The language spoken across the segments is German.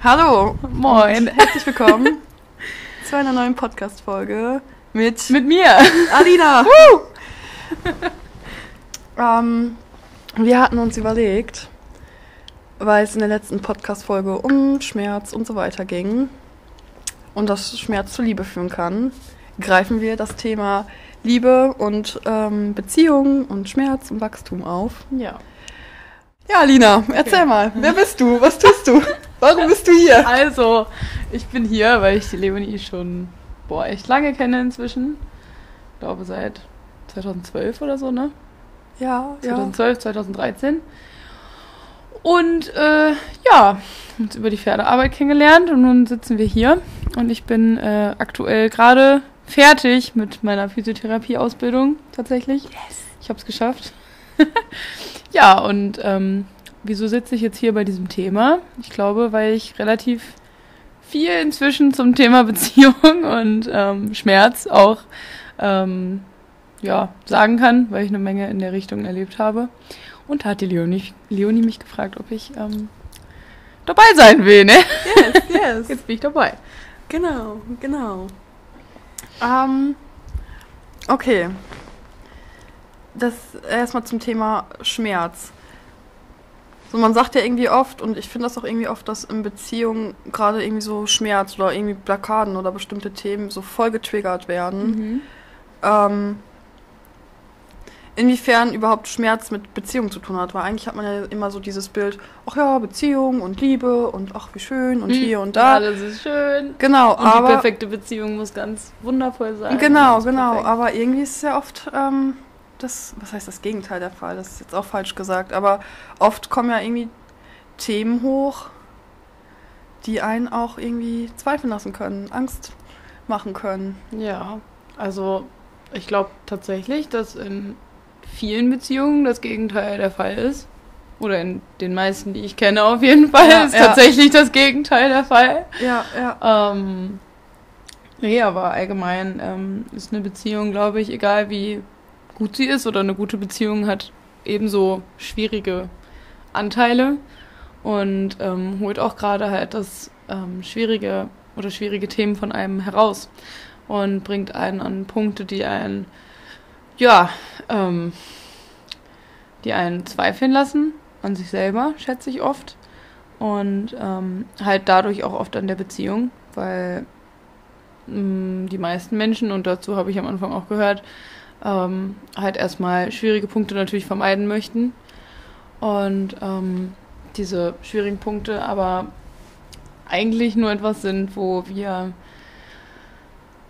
Hallo, Moin. herzlich willkommen zu einer neuen Podcast-Folge mit, Mit mir. Alina. ähm, wir hatten uns überlegt, weil es in der letzten Podcast-Folge um Schmerz und so weiter ging und dass Schmerz zu Liebe führen kann, greifen wir das Thema Liebe und ähm, Beziehung und Schmerz und Wachstum auf. Ja. Ja, Alina, erzähl mal, wer bist du? Was tust du? Warum bist du hier? Also, ich bin hier, weil ich die Leonie schon, boah, echt lange kenne inzwischen. Ich glaube seit 2012 oder so, ne? Ja, ja. 2012, 2013. Und äh, ja, uns über die Pferdearbeit kennengelernt und nun sitzen wir hier. Und ich bin äh, aktuell gerade fertig mit meiner Physiotherapie-Ausbildung tatsächlich. Yes. Ich habe es geschafft. ja, und ähm, wieso sitze ich jetzt hier bei diesem Thema? Ich glaube, weil ich relativ viel inzwischen zum Thema Beziehung und ähm, Schmerz auch ähm, ja, sagen kann, weil ich eine Menge in der Richtung erlebt habe. Und da hat die Leonie, Leonie mich gefragt, ob ich ähm, dabei sein will, ne? Yes, yes. Jetzt bin ich dabei. Genau, genau. Ähm, okay. Das erstmal zum Thema Schmerz. So, man sagt ja irgendwie oft, und ich finde das auch irgendwie oft, dass in Beziehungen gerade irgendwie so Schmerz oder irgendwie Blockaden oder bestimmte Themen so voll getriggert werden. Mhm. Ähm, inwiefern überhaupt Schmerz mit Beziehung zu tun hat. Weil eigentlich hat man ja immer so dieses Bild, ach ja, Beziehung und Liebe und ach, wie schön und hier und da. Alles ist schön. Genau, Und die aber. perfekte Beziehung muss ganz wundervoll sein. Genau, genau. perfekt. Aber irgendwie ist es ja oft ähm, das, was heißt das Gegenteil der Fall? Das ist jetzt auch falsch gesagt. Aber oft kommen ja irgendwie Themen hoch, die einen auch irgendwie zweifeln lassen können, Angst machen können. Ja, also ich glaube tatsächlich, dass in vielen Beziehungen das Gegenteil der Fall ist. Oder in den meisten, die ich kenne, auf jeden Fall Ja, ist ja. tatsächlich das Gegenteil der Fall. Ja, ja. Ähm, nee, aber allgemein ähm, ist eine Beziehung, glaube ich, egal wie gut sie ist oder eine gute Beziehung hat ebenso schwierige Anteile und ähm, holt auch gerade halt das ähm, schwierige oder schwierige Themen von einem heraus und bringt einen an Punkte, die einen, ja, ähm, die einen zweifeln lassen an sich selber, schätze ich oft. Und ähm, halt dadurch auch oft an der Beziehung, weil mh, die meisten Menschen, und dazu habe ich am Anfang auch gehört, ähm, halt erstmal schwierige Punkte natürlich vermeiden möchten. Und ähm, diese schwierigen Punkte aber eigentlich nur etwas sind, wo wir,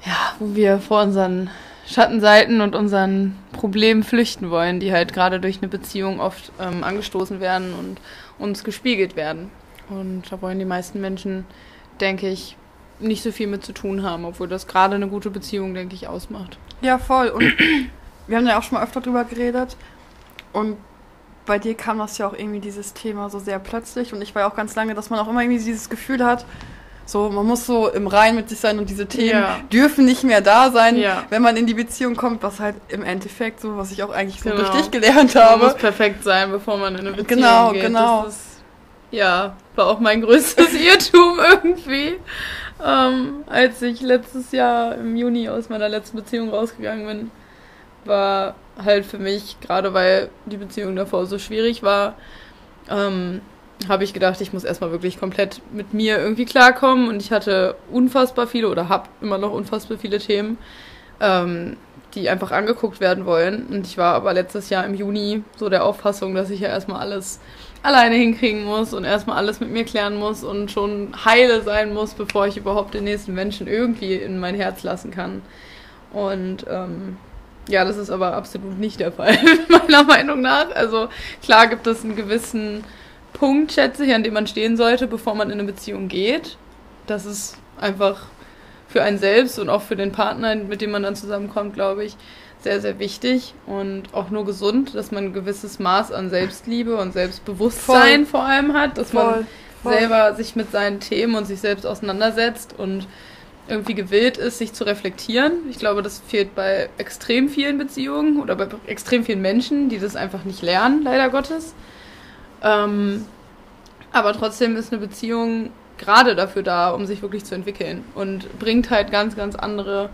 ja, wo wir vor unseren Schattenseiten und unseren Problemen flüchten wollen, die halt gerade durch eine Beziehung oft ähm, angestoßen werden und uns gespiegelt werden. Und da wollen die meisten Menschen, denke ich, nicht so viel mit zu tun haben, obwohl das gerade eine gute Beziehung, denke ich, ausmacht. Ja, voll. Und wir haben ja auch schon mal öfter drüber geredet. Und bei dir kam das ja auch irgendwie dieses Thema so sehr plötzlich. Und ich war ja auch ganz lange, dass man auch immer irgendwie dieses Gefühl hat, so, man muss so im Rein mit sich sein und diese Themen Ja. dürfen nicht mehr da sein, Ja. wenn man in die Beziehung kommt, was halt im Endeffekt so, was ich auch eigentlich so Genau. durch dich gelernt Man habe. muss perfekt sein, bevor man in eine Beziehung Genau, geht. genau. Ist, ja, war auch mein größtes Irrtum irgendwie. Ähm, als ich letztes Jahr im Juni aus meiner letzten Beziehung rausgegangen bin, war halt für mich, gerade weil die Beziehung davor so schwierig war, ähm, habe ich gedacht, ich muss erstmal wirklich komplett mit mir irgendwie klarkommen. Und ich hatte unfassbar viele oder habe immer noch unfassbar viele Themen, ähm, die einfach angeguckt werden wollen. Und ich war aber letztes Jahr im Juni so der Auffassung, dass ich ja erstmal alles alleine hinkriegen muss und erstmal alles mit mir klären muss und schon heile sein muss, bevor ich überhaupt den nächsten Menschen irgendwie in mein Herz lassen kann. Und ähm, ja, das ist aber absolut nicht der Fall, meiner Meinung nach. Also klar gibt es einen gewissen Punkt, schätze ich, an dem man stehen sollte, bevor man in eine Beziehung geht. Das ist einfach für einen selbst und auch für den Partner, mit dem man dann zusammenkommt, glaube ich, sehr, sehr wichtig und auch nur gesund, dass man ein gewisses Maß an Selbstliebe und Selbstbewusstsein vor allem hat, dass man Voll, voll. selber sich mit seinen Themen und sich selbst auseinandersetzt und irgendwie gewillt ist, sich zu reflektieren. Ich glaube, das fehlt bei extrem vielen Beziehungen oder bei extrem vielen Menschen, die das einfach nicht lernen, leider Gottes. Ähm, aber trotzdem ist eine Beziehung gerade dafür da, um sich wirklich zu entwickeln und bringt halt ganz, ganz andere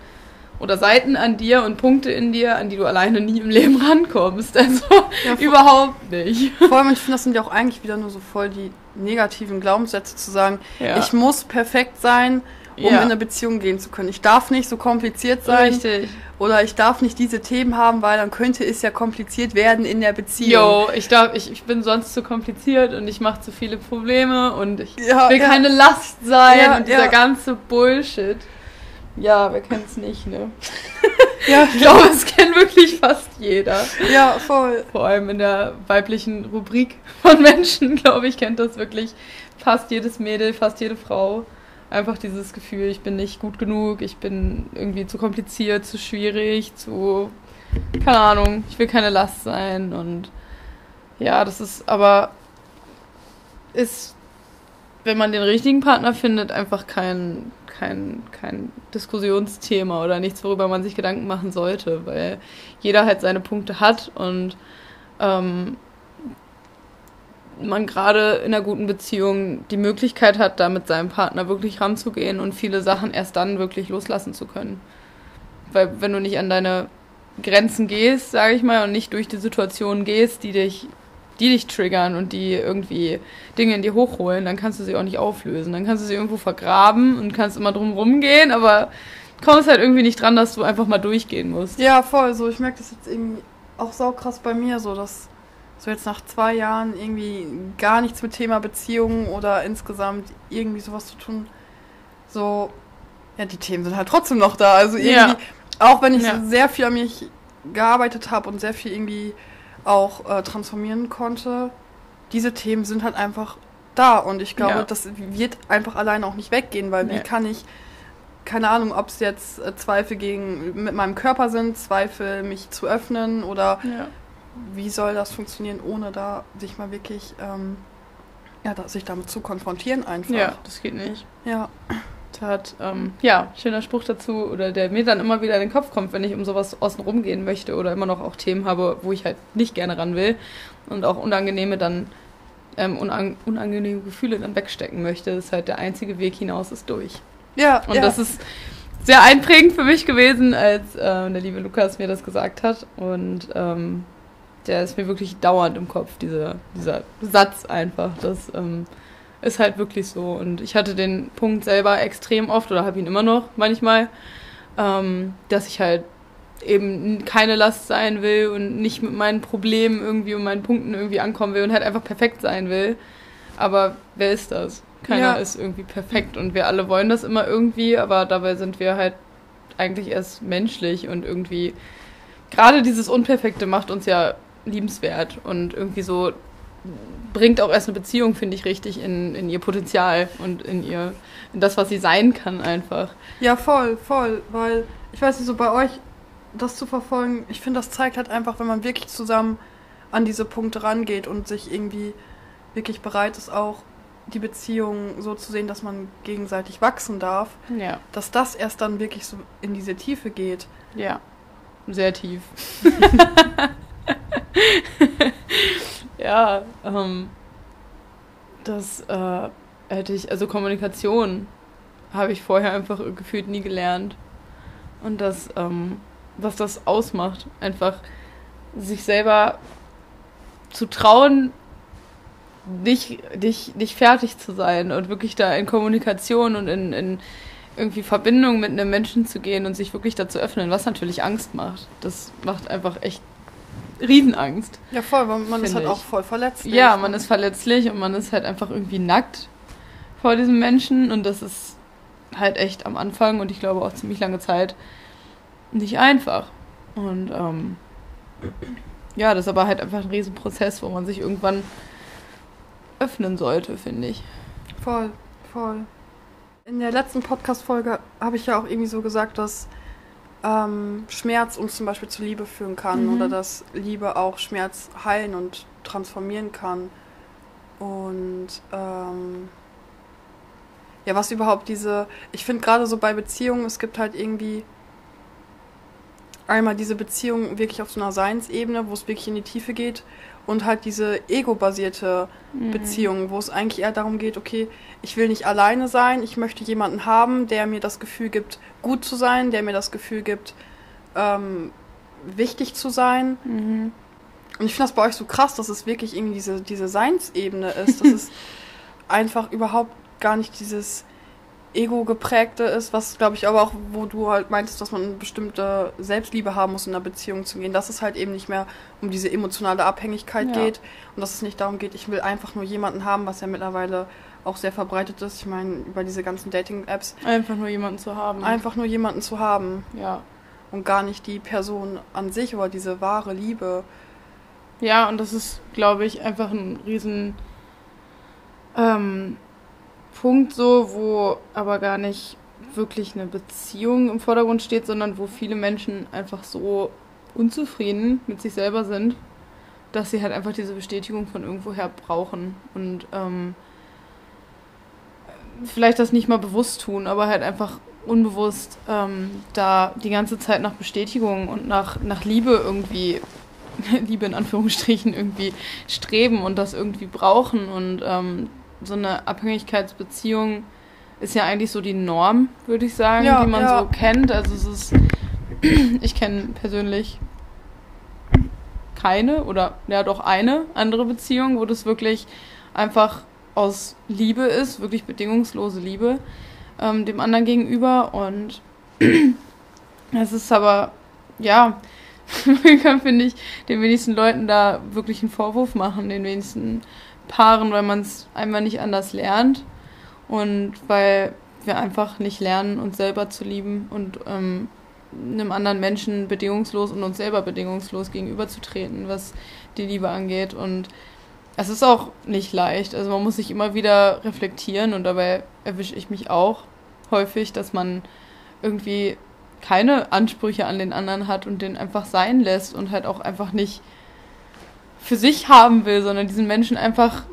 oder Seiten an dir und Punkte in dir, an die du alleine nie im Leben rankommst. Also ja, überhaupt nicht. Vor allem, ich finde, das sind ja auch eigentlich wieder nur so voll die negativen Glaubenssätze zu sagen, ja. ich muss perfekt sein, um ja. in eine Beziehung gehen zu können. Ich darf nicht so kompliziert sein. Richtig. Oder ich darf nicht diese Themen haben, weil dann könnte es ja kompliziert werden in der Beziehung. Jo, ich darf, ich, ich bin sonst zu kompliziert und ich mache zu viele Probleme und ich ja, will keine Last sein und dieser ganze Bullshit. Ja, wer kennt es nicht, ne? ja, ich glaube, es kennt wirklich fast jeder. Ja, voll. Vor allem in der weiblichen Rubrik von Menschen, glaube ich, kennt das wirklich fast jedes Mädel, fast jede Frau. Einfach dieses Gefühl, ich bin nicht gut genug, ich bin irgendwie zu kompliziert, zu schwierig, zu. keine Ahnung, ich will keine Last sein und. Ja, das ist aber. ist, wenn man den richtigen Partner findet, einfach kein, kein, kein Diskussionsthema oder nichts, worüber man sich Gedanken machen sollte, weil jeder halt seine Punkte hat und ähm, man gerade in einer guten Beziehung die Möglichkeit hat, da mit seinem Partner wirklich ranzugehen und viele Sachen erst dann wirklich loslassen zu können. Weil wenn du nicht an deine Grenzen gehst, sage ich mal, und nicht durch die Situationen gehst, die dich die dich triggern und die irgendwie Dinge in dir hochholen, dann kannst du sie auch nicht auflösen. Dann kannst du sie irgendwo vergraben und kannst immer drum rumgehen, aber kommst halt irgendwie nicht dran, dass du einfach mal durchgehen musst. Ja, voll. So, ich merke das jetzt irgendwie auch so krass bei mir, so dass so jetzt nach zwei Jahren irgendwie gar nichts mit Thema Beziehungen oder insgesamt irgendwie sowas zu tun. So, ja, die Themen sind halt trotzdem noch da. Also irgendwie, ja. auch wenn ich ja. sehr viel an mich gearbeitet habe und sehr viel irgendwie auch äh, transformieren konnte, diese Themen sind halt einfach da und ich glaube, ja. das wird einfach alleine auch nicht weggehen, weil nee. wie kann ich, keine Ahnung, ob es jetzt äh, Zweifel gegen mit meinem Körper sind, Zweifel mich zu öffnen oder ja. wie soll das funktionieren, ohne da sich mal wirklich, ähm, ja, sich damit zu konfrontieren einfach. Ja, das geht nicht. Ja hat. Ähm, ja, schöner Spruch dazu, oder der mir dann immer wieder in den Kopf kommt, wenn ich um sowas außen rum gehen möchte oder immer noch auch Themen habe, wo ich halt nicht gerne ran will und auch unangenehme dann ähm, unang unangenehme Gefühle dann wegstecken möchte. Das ist halt der einzige Weg hinaus ist durch. Ja. Und ja. das ist sehr einprägend für mich gewesen, als äh, der liebe Lukas mir das gesagt hat. Und ähm, der ist mir wirklich dauernd im Kopf, dieser, dieser Satz einfach, dass ähm, ist halt wirklich so. Und ich hatte den Punkt selber extrem oft oder habe ihn immer noch manchmal, ähm, dass ich halt eben keine Last sein will und nicht mit meinen Problemen irgendwie und meinen Punkten irgendwie ankommen will und halt einfach perfekt sein will. Aber wer ist das? Keiner ja. ist irgendwie perfekt und wir alle wollen das immer irgendwie, aber dabei sind wir halt eigentlich erst menschlich und irgendwie gerade dieses Unperfekte macht uns ja liebenswert und irgendwie so bringt auch erst eine Beziehung, finde ich, richtig in, in ihr Potenzial und in ihr, in das, was sie sein kann, einfach. Ja, voll, voll, weil ich weiß nicht, so bei euch das zu verfolgen, ich finde, das zeigt halt einfach, wenn man wirklich zusammen an diese Punkte rangeht und sich irgendwie wirklich bereit ist, auch die Beziehung so zu sehen, dass man gegenseitig wachsen darf, ja. dass das erst dann wirklich so in diese Tiefe geht. Ja, sehr tief. Ja, ähm, das äh, hätte ich, also Kommunikation habe ich vorher einfach gefühlt nie gelernt. Und das, ähm, was das ausmacht, einfach sich selber zu trauen, nicht, nicht, nicht fertig zu sein und wirklich da in Kommunikation und in, in irgendwie Verbindung mit einem Menschen zu gehen und sich wirklich dazu öffnen, was natürlich Angst macht. Das macht einfach echt Riesenangst. Ja, voll, weil man ist halt ich. auch voll verletzlich. Ja, man ist verletzlich und man ist halt einfach irgendwie nackt vor diesem Menschen und das ist halt echt am Anfang und ich glaube auch ziemlich lange Zeit nicht einfach. Und ähm, ja, das ist aber halt einfach ein Riesenprozess, wo man sich irgendwann öffnen sollte, finde ich. Voll, voll. In der letzten Podcast-Folge habe ich ja auch irgendwie so gesagt, dass ähm, Schmerz uns zum Beispiel zu Liebe führen kann mhm. oder dass Liebe auch Schmerz heilen und transformieren kann. Und ähm, ja, was überhaupt diese, ich finde gerade so bei Beziehungen, es gibt halt irgendwie einmal diese Beziehung wirklich auf so einer Seinsebene, wo es wirklich in die Tiefe geht und halt diese ego-basierte Mhm. Beziehung, wo es eigentlich eher darum geht, okay, ich will nicht alleine sein, ich möchte jemanden haben, der mir das Gefühl gibt, gut zu sein, der mir das Gefühl gibt, ähm, wichtig zu sein. Mhm. Und ich finde das bei euch so krass, dass es wirklich irgendwie diese, diese Seinsebene ist, dass es einfach überhaupt gar nicht dieses Ego-geprägte ist, was glaube ich aber auch, wo du halt meintest, dass man eine bestimmte Selbstliebe haben muss, in einer Beziehung zu gehen, dass es halt eben nicht mehr um diese emotionale Abhängigkeit Ja. geht und dass es nicht darum geht, ich will einfach nur jemanden haben, was ja mittlerweile auch sehr verbreitet ist. Ich meine, über diese ganzen Dating-Apps, Einfach nur jemanden zu haben. einfach nur jemanden zu haben Ja. und gar nicht die Person an sich oder diese wahre Liebe. Ja, und das ist, glaube ich, einfach ein riesen ähm, Punkt so, wo aber gar nicht wirklich eine Beziehung im Vordergrund steht, sondern wo viele Menschen einfach so unzufrieden mit sich selber sind, dass sie halt einfach diese Bestätigung von irgendwoher brauchen und ähm, vielleicht das nicht mal bewusst tun, aber halt einfach unbewusst ähm, da die ganze Zeit nach Bestätigung und nach, nach Liebe irgendwie Liebe in Anführungsstrichen irgendwie streben und das irgendwie brauchen. Und ähm, so eine Abhängigkeitsbeziehung ist ja eigentlich so die Norm, würde ich sagen, Ja, die man ja. so kennt. Also es ist, ich kenne persönlich keine oder ja doch eine andere Beziehung, wo das wirklich einfach aus Liebe ist, wirklich bedingungslose Liebe ähm, dem anderen gegenüber. Und es ist aber, ja, man kann, finde ich, den wenigsten Leuten da wirklich einen Vorwurf machen, den wenigsten Paaren, weil man es einmal nicht anders lernt und weil wir einfach nicht lernen, uns selber zu lieben und ähm, einem anderen Menschen bedingungslos und uns selber bedingungslos gegenüberzutreten, was die Liebe angeht. Und es ist auch nicht leicht. Also man muss sich immer wieder reflektieren und dabei erwische ich mich auch häufig, dass man irgendwie keine Ansprüche an den anderen hat und den einfach sein lässt und halt auch einfach nicht für sich haben will, sondern diesen Menschen einfach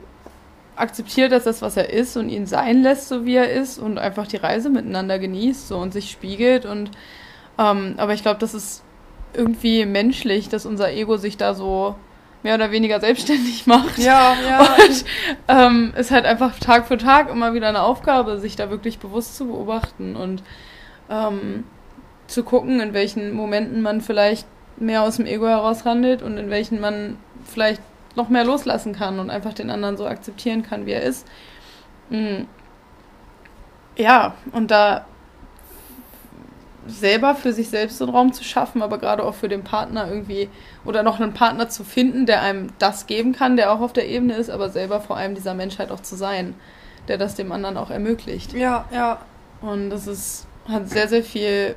akzeptiert als das, was er ist und ihn sein lässt, so wie er ist und einfach die Reise miteinander genießt so und sich spiegelt und ähm, aber ich glaube, das ist irgendwie menschlich, dass unser Ego sich da so mehr oder weniger selbstständig macht. Ja, ja. Und ähm, ist halt einfach Tag für Tag immer wieder eine Aufgabe, sich da wirklich bewusst zu beobachten und ähm, zu gucken, in welchen Momenten man vielleicht mehr aus dem Ego heraus handelt und in welchen man vielleicht noch mehr loslassen kann und einfach den anderen so akzeptieren kann, wie er ist. Mm. Ja, und da selber für sich selbst den Raum zu schaffen, aber gerade auch für den Partner irgendwie oder noch einen Partner zu finden, der einem das geben kann, der auch auf der Ebene ist, aber selber vor allem dieser Menschheit auch zu sein, der das dem anderen auch ermöglicht. Ja, ja. Und das ist, hat sehr, sehr viel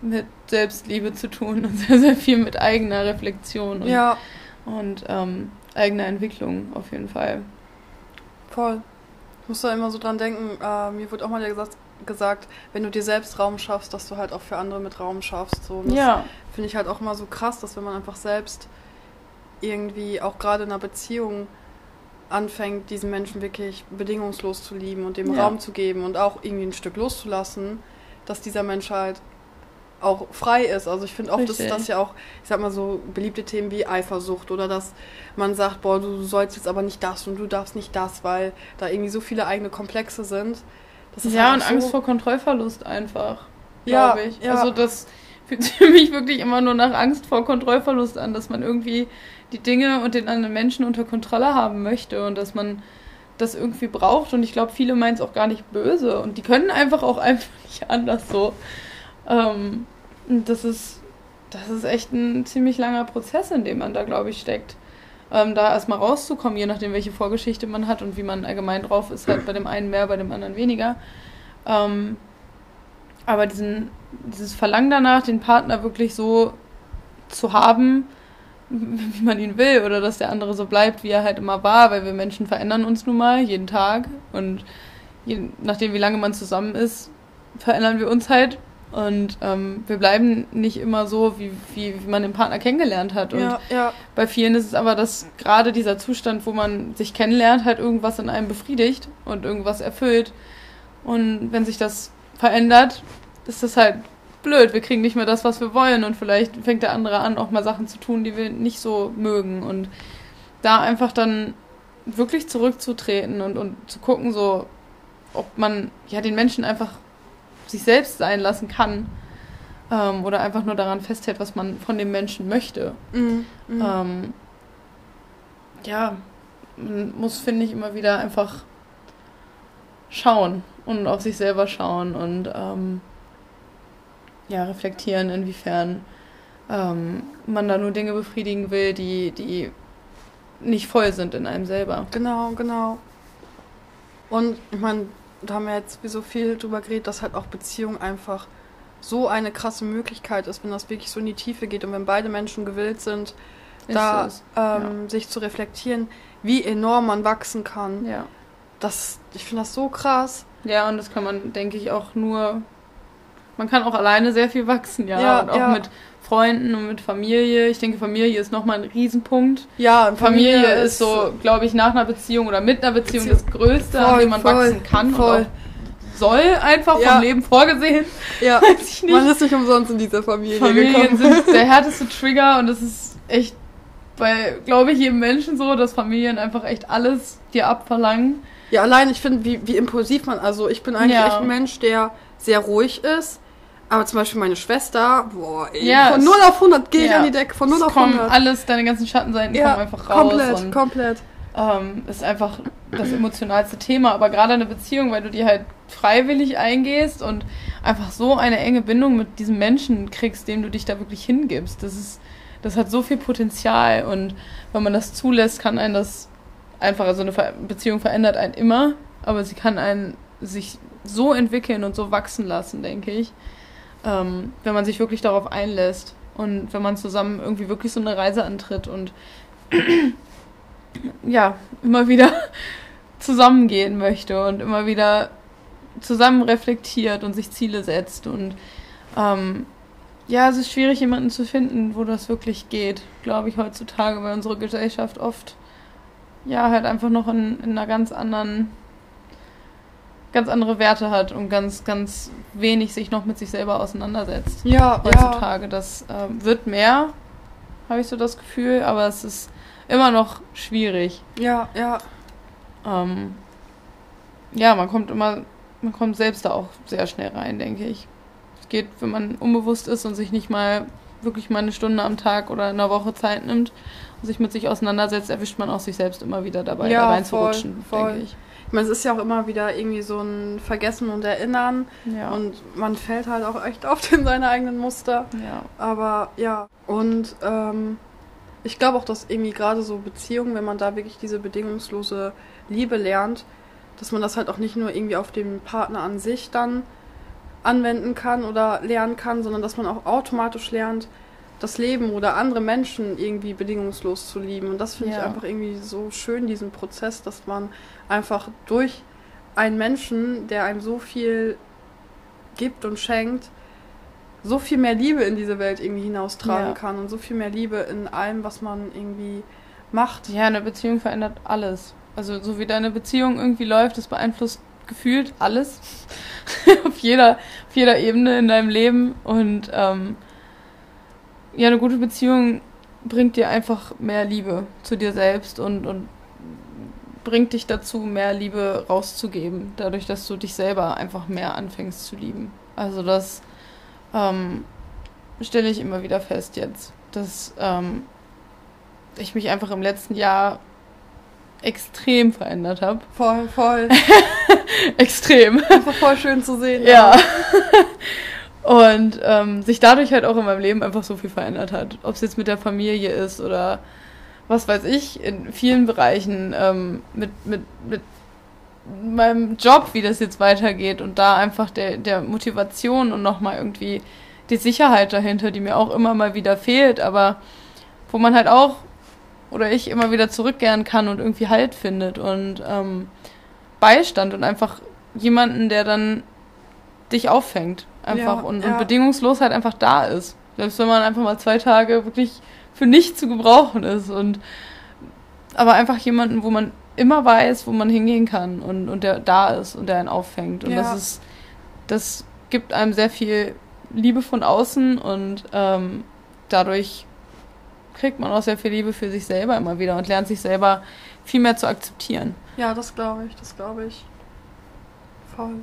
mit Selbstliebe zu tun und sehr, sehr viel mit eigener Reflexion und, Ja, und ähm, eigener Entwicklung auf jeden Fall. voll. Ich muss da immer so dran denken, äh, mir wurde auch mal gesagt, gesagt, wenn du dir selbst Raum schaffst, dass du halt auch für andere mit Raum schaffst. So. Und das Ja, finde ich halt auch immer so krass, dass wenn man einfach selbst irgendwie auch gerade in einer Beziehung anfängt, diesen Menschen wirklich bedingungslos zu lieben und dem Ja. Raum zu geben und auch irgendwie ein Stück loszulassen, dass dieser Mensch halt auch frei ist. Also ich finde oft ist Richtig. das ja auch, ich sag mal so, beliebte Themen wie Eifersucht oder dass man sagt, boah, du sollst jetzt aber nicht das und du darfst nicht das, weil da irgendwie so viele eigene Komplexe sind. Das ist ja halt und auch Angst so, vor Kontrollverlust einfach, Ja, glaube ich. ja. Also das fühlt sich für mich wirklich immer nur nach Angst vor Kontrollverlust an, dass man irgendwie die Dinge und den anderen Menschen unter Kontrolle haben möchte und dass man das irgendwie braucht. Und ich glaube, viele meinen es auch gar nicht böse und die können einfach auch einfach nicht anders so. Ähm, das ist, das ist echt ein ziemlich langer Prozess, in dem man da, glaube ich, steckt. Ähm, da erstmal rauszukommen, je nachdem, welche Vorgeschichte man hat und wie man allgemein drauf ist, halt bei dem einen mehr, bei dem anderen weniger. Ähm, aber diesen, dieses Verlangen danach, den Partner wirklich so zu haben, wie man ihn will, oder dass der andere so bleibt, wie er halt immer war, weil wir Menschen verändern uns nun mal jeden Tag und je nachdem, wie lange man zusammen ist, verändern wir uns halt und ähm, wir bleiben nicht immer so, wie, wie, wie man den Partner kennengelernt hat. Und ja, ja, bei vielen ist es aber, dass gerade dieser Zustand, wo man sich kennenlernt, halt irgendwas in einem befriedigt und irgendwas erfüllt. Und wenn sich das verändert, ist das halt blöd, wir kriegen nicht mehr das, was wir wollen und vielleicht fängt der andere an, auch mal Sachen zu tun, die wir nicht so mögen und da einfach dann wirklich zurückzutreten und, und zu gucken, so, ob man ja den Menschen einfach sich selbst sein lassen kann ähm, oder einfach nur daran festhält, was man von dem Menschen möchte. Mhm. Mhm. Ähm, ja, man muss, finde ich, immer wieder einfach schauen und auf sich selber schauen und ähm, ja, reflektieren, inwiefern ähm, man da nur Dinge befriedigen will, die, die nicht voll sind in einem selber. Genau, genau. Und ich meine, da haben wir jetzt so viel drüber geredet, dass halt auch Beziehung einfach so eine krasse Möglichkeit ist, wenn das wirklich so in die Tiefe geht und wenn beide Menschen gewillt sind, Ist da ähm, sich zu reflektieren, wie enorm man wachsen kann. Ja. Das, ich finde das so krass. Ja, und das kann man, denke ich, auch nur. Man kann auch alleine sehr viel wachsen, ja. Ja, und auch ja. mit Freunden und mit Familie. Ich denke, Familie ist nochmal ein Riesenpunkt. Ja, und Familie, ist so, glaube ich, nach einer Beziehung oder mit einer Beziehung, Beziehung. das Größte, an Voll, dem man voll, wachsen kann voll. soll, einfach Ja. vom Leben vorgesehen. Ja, Weiß ich nicht. man ist nicht umsonst in dieser Familie Familien gekommen. sind der härteste Trigger und es ist echt bei, glaube ich, jedem Menschen so, dass Familien einfach echt alles dir abverlangen. Ja, allein ich finde, wie, wie impulsiv man, also ich bin eigentlich Ja. echt ein Mensch, der sehr ruhig ist. Aber zum Beispiel meine Schwester, boah, ey, Ja, von es- 0 auf 100 gehe ich Ja. an die Decke, von 0 Es auf kommen 100. alles, deine ganzen Schattenseiten ja, kommen einfach raus. komplett, komplett. ähm, ist einfach das emotionalste Thema. Aber gerade eine Beziehung, weil du die halt freiwillig eingehst und einfach so eine enge Bindung mit diesem Menschen kriegst, dem du dich da wirklich hingibst. Das ist, das hat so viel Potenzial und wenn man das zulässt, kann einen das einfach, also eine Beziehung verändert einen immer, aber sie kann einen sich so entwickeln und so wachsen lassen, denke ich, ähm, wenn man sich wirklich darauf einlässt und wenn man zusammen irgendwie wirklich so eine Reise antritt und ja, immer wieder zusammengehen möchte und immer wieder zusammen reflektiert und sich Ziele setzt. Und ähm, ja, es ist schwierig, jemanden zu finden, wo das wirklich geht, glaube ich, heutzutage, weil unsere Gesellschaft oft ja halt einfach noch in, in einer ganz anderen, ganz andere Werte hat und ganz, ganz wenig sich noch mit sich selber auseinandersetzt Ja, ja. heutzutage. Das ähm, wird mehr, habe ich so das Gefühl, aber es ist immer noch schwierig. Ja, ja. Ähm, ja, man kommt immer, man kommt selbst da auch sehr schnell rein, denke ich. Es geht, wenn man unbewusst ist und sich nicht mal wirklich mal eine Stunde am Tag oder in einer Woche Zeit nimmt und sich mit sich auseinandersetzt, erwischt man auch sich selbst immer wieder dabei, Ja, da reinzurutschen, denke ich. Ich meine, es ist ja auch immer wieder irgendwie so ein Vergessen und Erinnern. Ja. Und man fällt halt auch echt oft in seine eigenen Muster. ja. Aber ja, und ähm, ich glaube auch, dass irgendwie gerade so Beziehungen, wenn man da wirklich diese bedingungslose Liebe lernt, dass man das halt auch nicht nur irgendwie auf den Partner an sich dann anwenden kann oder lernen kann, sondern dass man auch automatisch lernt, das Leben oder andere Menschen irgendwie bedingungslos zu lieben. Und das finde ich Ja. einfach irgendwie so schön, diesen Prozess, dass man einfach durch einen Menschen, der einem so viel gibt und schenkt, so viel mehr Liebe in diese Welt irgendwie hinaustragen Ja. kann und so viel mehr Liebe in allem, was man irgendwie macht. Ja, eine Beziehung verändert alles. Also so wie deine Beziehung irgendwie läuft, das beeinflusst gefühlt alles. auf, jeder, auf jeder Ebene in deinem Leben. Und ähm, ja, eine gute Beziehung bringt dir einfach mehr Liebe zu dir selbst und, und bringt dich dazu, mehr Liebe rauszugeben, dadurch, dass du dich selber einfach mehr anfängst zu lieben. Also das ähm, stelle ich immer wieder fest jetzt, dass ähm, ich mich einfach im letzten Jahr extrem verändert habe. Voll, voll. extrem. Einfach voll schön zu sehen. Ja. Und ähm, sich dadurch halt auch in meinem Leben einfach so viel verändert hat. Ob es jetzt mit der Familie ist oder was weiß ich, in vielen Bereichen ähm, mit, mit, mit meinem Job, wie das jetzt weitergeht und da einfach der, der Motivation und nochmal irgendwie die Sicherheit dahinter, die mir auch immer mal wieder fehlt, aber wo man halt auch oder ich immer wieder zurückkehren kann und irgendwie Halt findet und ähm, Beistand und einfach jemanden, der dann dich auffängt. Einfach Ja, und, ja. und bedingungslos halt einfach da ist. Selbst wenn man einfach mal zwei Tage wirklich für nichts zu gebrauchen ist. Und aber einfach jemanden, wo man immer weiß, wo man hingehen kann und, und der da ist und der einen auffängt. Und Ja. das ist, das gibt einem sehr viel Liebe von außen und ähm, dadurch kriegt man auch sehr viel Liebe für sich selber immer wieder und lernt sich selber viel mehr zu akzeptieren. Ja, das glaube ich, das glaube ich. Voll.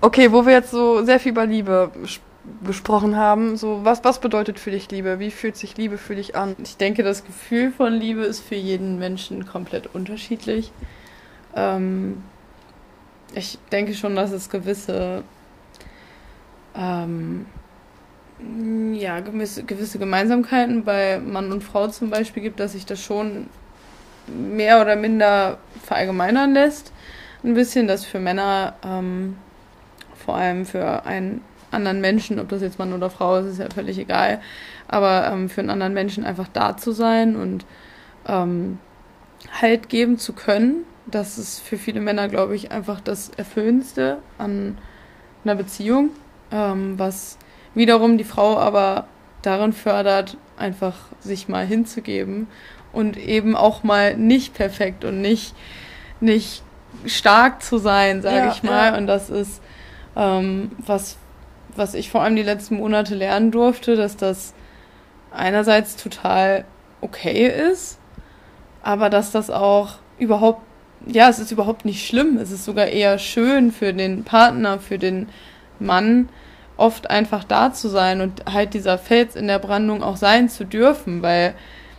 Okay, wo wir jetzt so sehr viel über Liebe gesprochen haben, so was, was bedeutet für dich Liebe? Wie fühlt sich Liebe für dich an? Ich denke, das Gefühl von Liebe ist für jeden Menschen komplett unterschiedlich. Ähm, ich denke schon, dass es gewisse ähm, ja, gewisse, gewisse Gemeinsamkeiten bei Mann und Frau zum Beispiel gibt, dass sich das schon mehr oder minder verallgemeinern lässt. Ein bisschen, dass für Männer, ähm, vor allem für einen anderen Menschen, ob das jetzt Mann oder Frau ist, ist ja völlig egal, aber ähm, für einen anderen Menschen einfach da zu sein und ähm, Halt geben zu können, das ist für viele Männer, glaube ich, einfach das Erfüllendste an einer Beziehung, ähm, was wiederum die Frau aber darin fördert, einfach sich mal hinzugeben und eben auch mal nicht perfekt und nicht, nicht stark zu sein, sage ja, ich mal. Ja. Und das ist ähm, was, was ich vor allem die letzten Monate lernen durfte, dass das einerseits total okay ist, aber dass das auch überhaupt, ja, es ist überhaupt nicht schlimm. Es ist sogar eher schön für den Partner, für den Mann, oft einfach da zu sein und halt dieser Fels in der Brandung auch sein zu dürfen, weil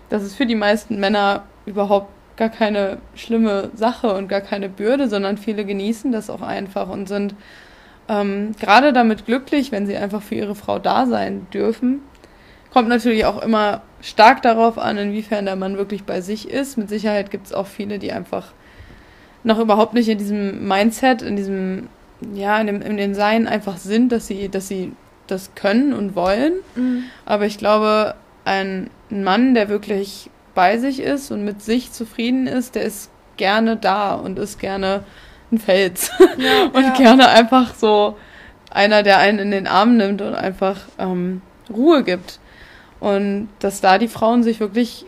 das ist für die meisten Männer überhaupt gar keine schlimme Sache und gar keine Bürde, sondern viele genießen das auch einfach und sind ähm, gerade damit glücklich, wenn sie einfach für ihre Frau da sein dürfen. Kommt natürlich auch immer stark darauf an, inwiefern der Mann wirklich bei sich ist. Mit Sicherheit gibt es auch viele, die einfach noch überhaupt nicht in diesem Mindset, in diesem ja, in dem, in dem Sein einfach sind, dass sie, dass sie das können und wollen. Mhm. Aber ich glaube, ein Mann, der wirklich bei sich ist und mit sich zufrieden ist, der ist gerne da und ist gerne ein Fels. Ja, und ja. gerne einfach so einer, der einen in den Arm nimmt und einfach ähm, Ruhe gibt. Und dass da die Frauen sich wirklich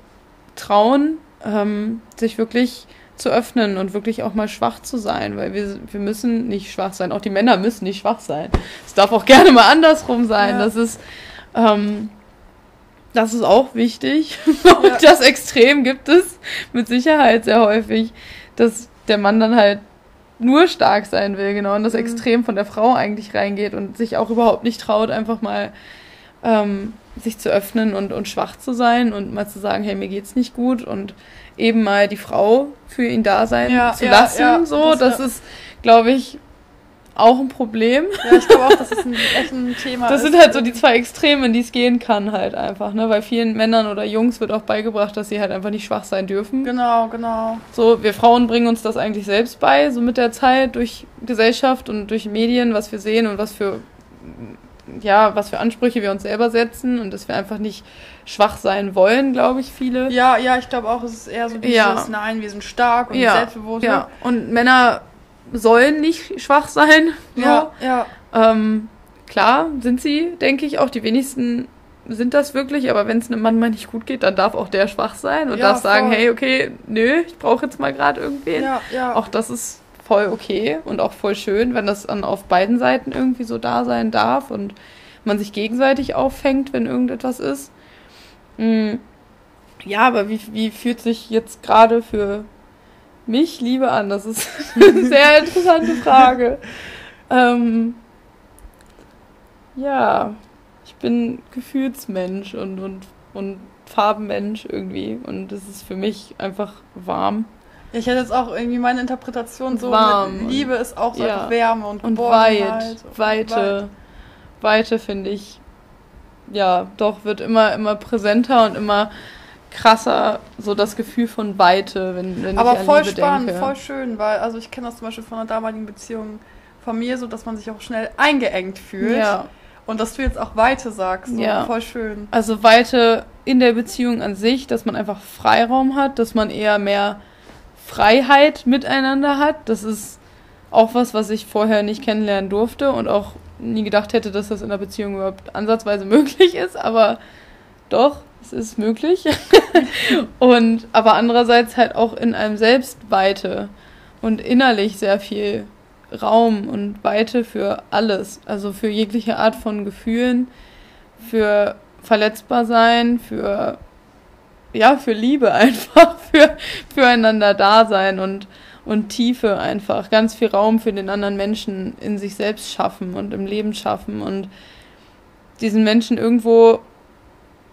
trauen, ähm, sich wirklich zu öffnen und wirklich auch mal schwach zu sein, weil wir, wir müssen nicht schwach sein. Auch die Männer müssen nicht schwach sein. Es darf auch gerne mal andersrum sein. Ja. Das ist, ähm, das ist auch wichtig. und ja. das Extrem gibt es mit Sicherheit sehr häufig, dass der Mann dann halt nur stark sein will, genau, und das mhm. Extrem von der Frau eigentlich reingeht und sich auch überhaupt nicht traut, einfach mal ähm, sich zu öffnen und, und schwach zu sein und mal zu sagen, hey, mir geht's nicht gut und eben mal die Frau für ihn da sein ja, zu ja, lassen. Ja, so, das, das ist, glaube ich, auch ein Problem. Ja, ich glaube auch, dass das ein, echt ein Thema das ist. Das sind halt so die zwei Extreme, in die es gehen kann halt einfach, ne? Weil vielen Männern oder Jungs wird auch beigebracht, dass sie halt einfach nicht schwach sein dürfen. Genau, genau. So, wir Frauen bringen uns das eigentlich selbst bei, so mit der Zeit, durch Gesellschaft und durch Medien, was wir sehen und was für ja, was für Ansprüche wir uns selber setzen und dass wir einfach nicht schwach sein wollen, glaube ich, viele. Ja, ja, ich glaube auch, es ist eher so dieses, ja. nein, wir sind stark und ja. selbstbewusst. Ja, und Männer sollen nicht schwach sein. So. Ja, ja. Ähm, klar sind sie, denke ich, auch die wenigsten sind das wirklich, aber wenn es einem Mann mal nicht gut geht, dann darf auch der schwach sein und ja, darf sagen, voll. hey, okay, nö, ich brauche jetzt mal gerade irgendwen. Ja, ja. Auch das ist voll okay und auch voll schön, wenn das dann auf beiden Seiten irgendwie so da sein darf und man sich gegenseitig auffängt, wenn irgendetwas ist. Mhm. Ja, aber wie, wie fühlt sich jetzt gerade für mich Liebe an? Das ist eine sehr interessante Frage. ähm, ja, ich bin Gefühlsmensch und, und, und Farbenmensch irgendwie und es ist für mich einfach warm. Ich hätte jetzt auch irgendwie meine Interpretation so Warm Liebe ist auch so ja. Wärme und, und weit, Weite. Weit. Weite finde ich, ja, doch, wird immer, immer präsenter und immer krasser, so das Gefühl von Weite, wenn, wenn Aber ich an voll Liebe spannend, denke. voll schön, weil, also ich kenne das zum Beispiel von einer damaligen Beziehung von mir, so dass man sich auch schnell eingeengt fühlt. Ja. Und dass du jetzt auch Weite sagst, so ja. voll schön. Also Weite in der Beziehung an sich, dass man einfach Freiraum hat, dass man eher mehr Freiheit miteinander hat. Das ist auch was, was ich vorher nicht kennenlernen durfte und auch nie gedacht hätte, dass das in einer Beziehung überhaupt ansatzweise möglich ist, aber doch, es ist möglich. und aber andererseits halt auch in einem selbst Weite und innerlich sehr viel Raum und Weite für alles. Also für jegliche Art von Gefühlen, für verletzbar sein, für ja, für Liebe einfach, für füreinander da sein und und Tiefe einfach, ganz viel Raum für den anderen Menschen in sich selbst schaffen und im Leben schaffen und diesen Menschen irgendwo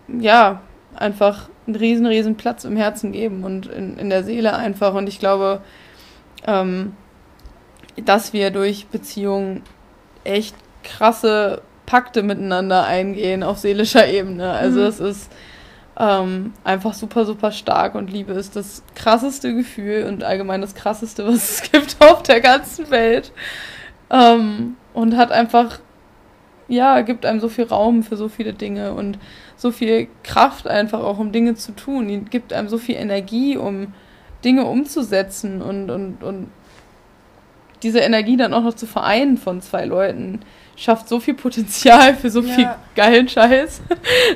ja, einfach einen riesen, riesen Platz im Herzen geben und in, in der Seele einfach. Und ich glaube, ähm, dass wir durch Beziehungen echt krasse Pakte miteinander eingehen auf seelischer Ebene. Also mhm. es ist ähm, einfach super, super stark und Liebe ist das krasseste Gefühl und allgemein das krasseste, was es gibt auf der ganzen Welt. Ähm, und hat einfach, ja, gibt einem so viel Raum für so viele Dinge und so viel Kraft einfach auch, um Dinge zu tun. Die gibt einem so viel Energie, um Dinge umzusetzen und, und, und diese Energie dann auch noch zu vereinen von zwei Leuten, schafft so viel Potenzial für so ja. viel geilen Scheiß,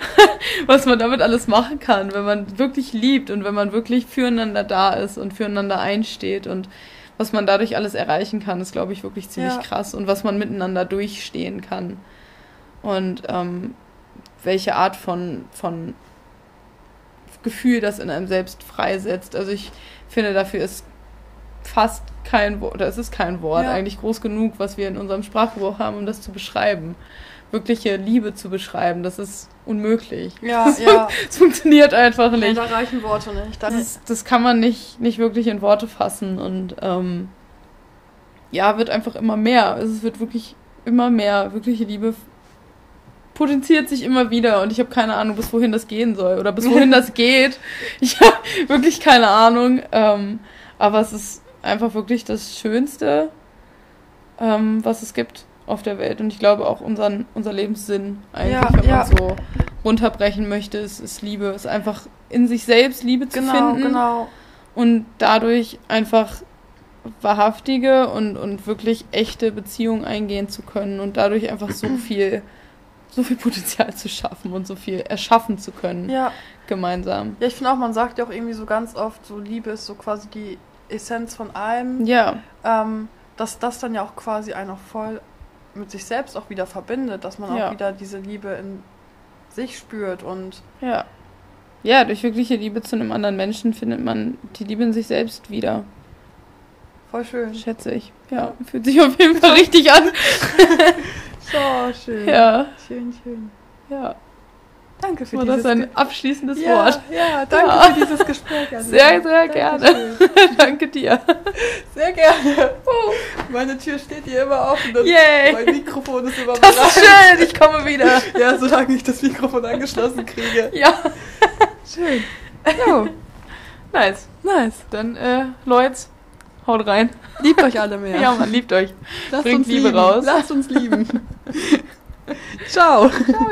was man damit alles machen kann, wenn man wirklich liebt und wenn man wirklich füreinander da ist und füreinander einsteht und was man dadurch alles erreichen kann, ist, glaube ich, wirklich ziemlich ja. krass und was man miteinander durchstehen kann. Und ähm, welche Art von, von Gefühl das in einem selbst freisetzt. Also ich finde, dafür ist fast kein Wort, oder es ist kein Wort ja. eigentlich groß genug, was wir in unserem Sprachgebrauch haben, um das zu beschreiben. Wirkliche Liebe zu beschreiben, das ist unmöglich. Ja, das, ja. Es funktioniert einfach nicht. Ja, da reichen Worte nicht. Das, das, kann man nicht, nicht wirklich in Worte fassen und ähm, ja, wird einfach immer mehr. Es wird wirklich immer mehr wirkliche Liebe potenziert sich immer wieder und ich habe keine Ahnung, bis wohin das gehen soll oder bis wohin das geht. Ich habe wirklich keine Ahnung. Ähm, aber es ist einfach wirklich das Schönste, ähm, was es gibt auf der Welt. Und ich glaube auch unseren, unser Lebenssinn eigentlich, ja, wenn ja. man so runterbrechen möchte, ist, ist Liebe. Ist einfach in sich selbst Liebe zu genau, finden. Genau. Und dadurch einfach wahrhaftige und, und wirklich echte Beziehungen eingehen zu können und dadurch einfach so viel so viel Potenzial zu schaffen und so viel erschaffen zu können. Ja. Gemeinsam. Ja, ich finde auch, man sagt ja auch irgendwie so ganz oft, so Liebe ist so quasi die Essenz von allem. Ja. Ähm, dass das dann ja auch quasi einen auch voll mit sich selbst auch wieder verbindet, dass man ja. auch wieder diese Liebe in sich spürt und. Ja. Ja, durch wirkliche Liebe zu einem anderen Menschen findet man die Liebe in sich selbst wieder. Voll schön. Schätze ich. Ja, fühlt sich auf jeden Fall richtig an. So schön. Ja. Schön, schön. Ja. Danke für War dieses das ein abschließendes ja, Wort? Ja, danke ja. für dieses Gespräch. Also. Sehr, sehr gerne. danke dir. Sehr gerne. Oh, meine Tür steht hier immer offen. Yay. Mein Mikrofon ist immer bereit. Das ist schön, ich komme wieder. Ja, solange ich das Mikrofon angeschlossen kriege. Ja. Schön. Jo. Nice. Nice. Dann, äh, Leute, haut rein. Liebt euch alle mehr. Ja, man liebt euch. Lasst Bringt uns Liebe lieben. raus. Lasst uns lieben. Ciao. Ciao.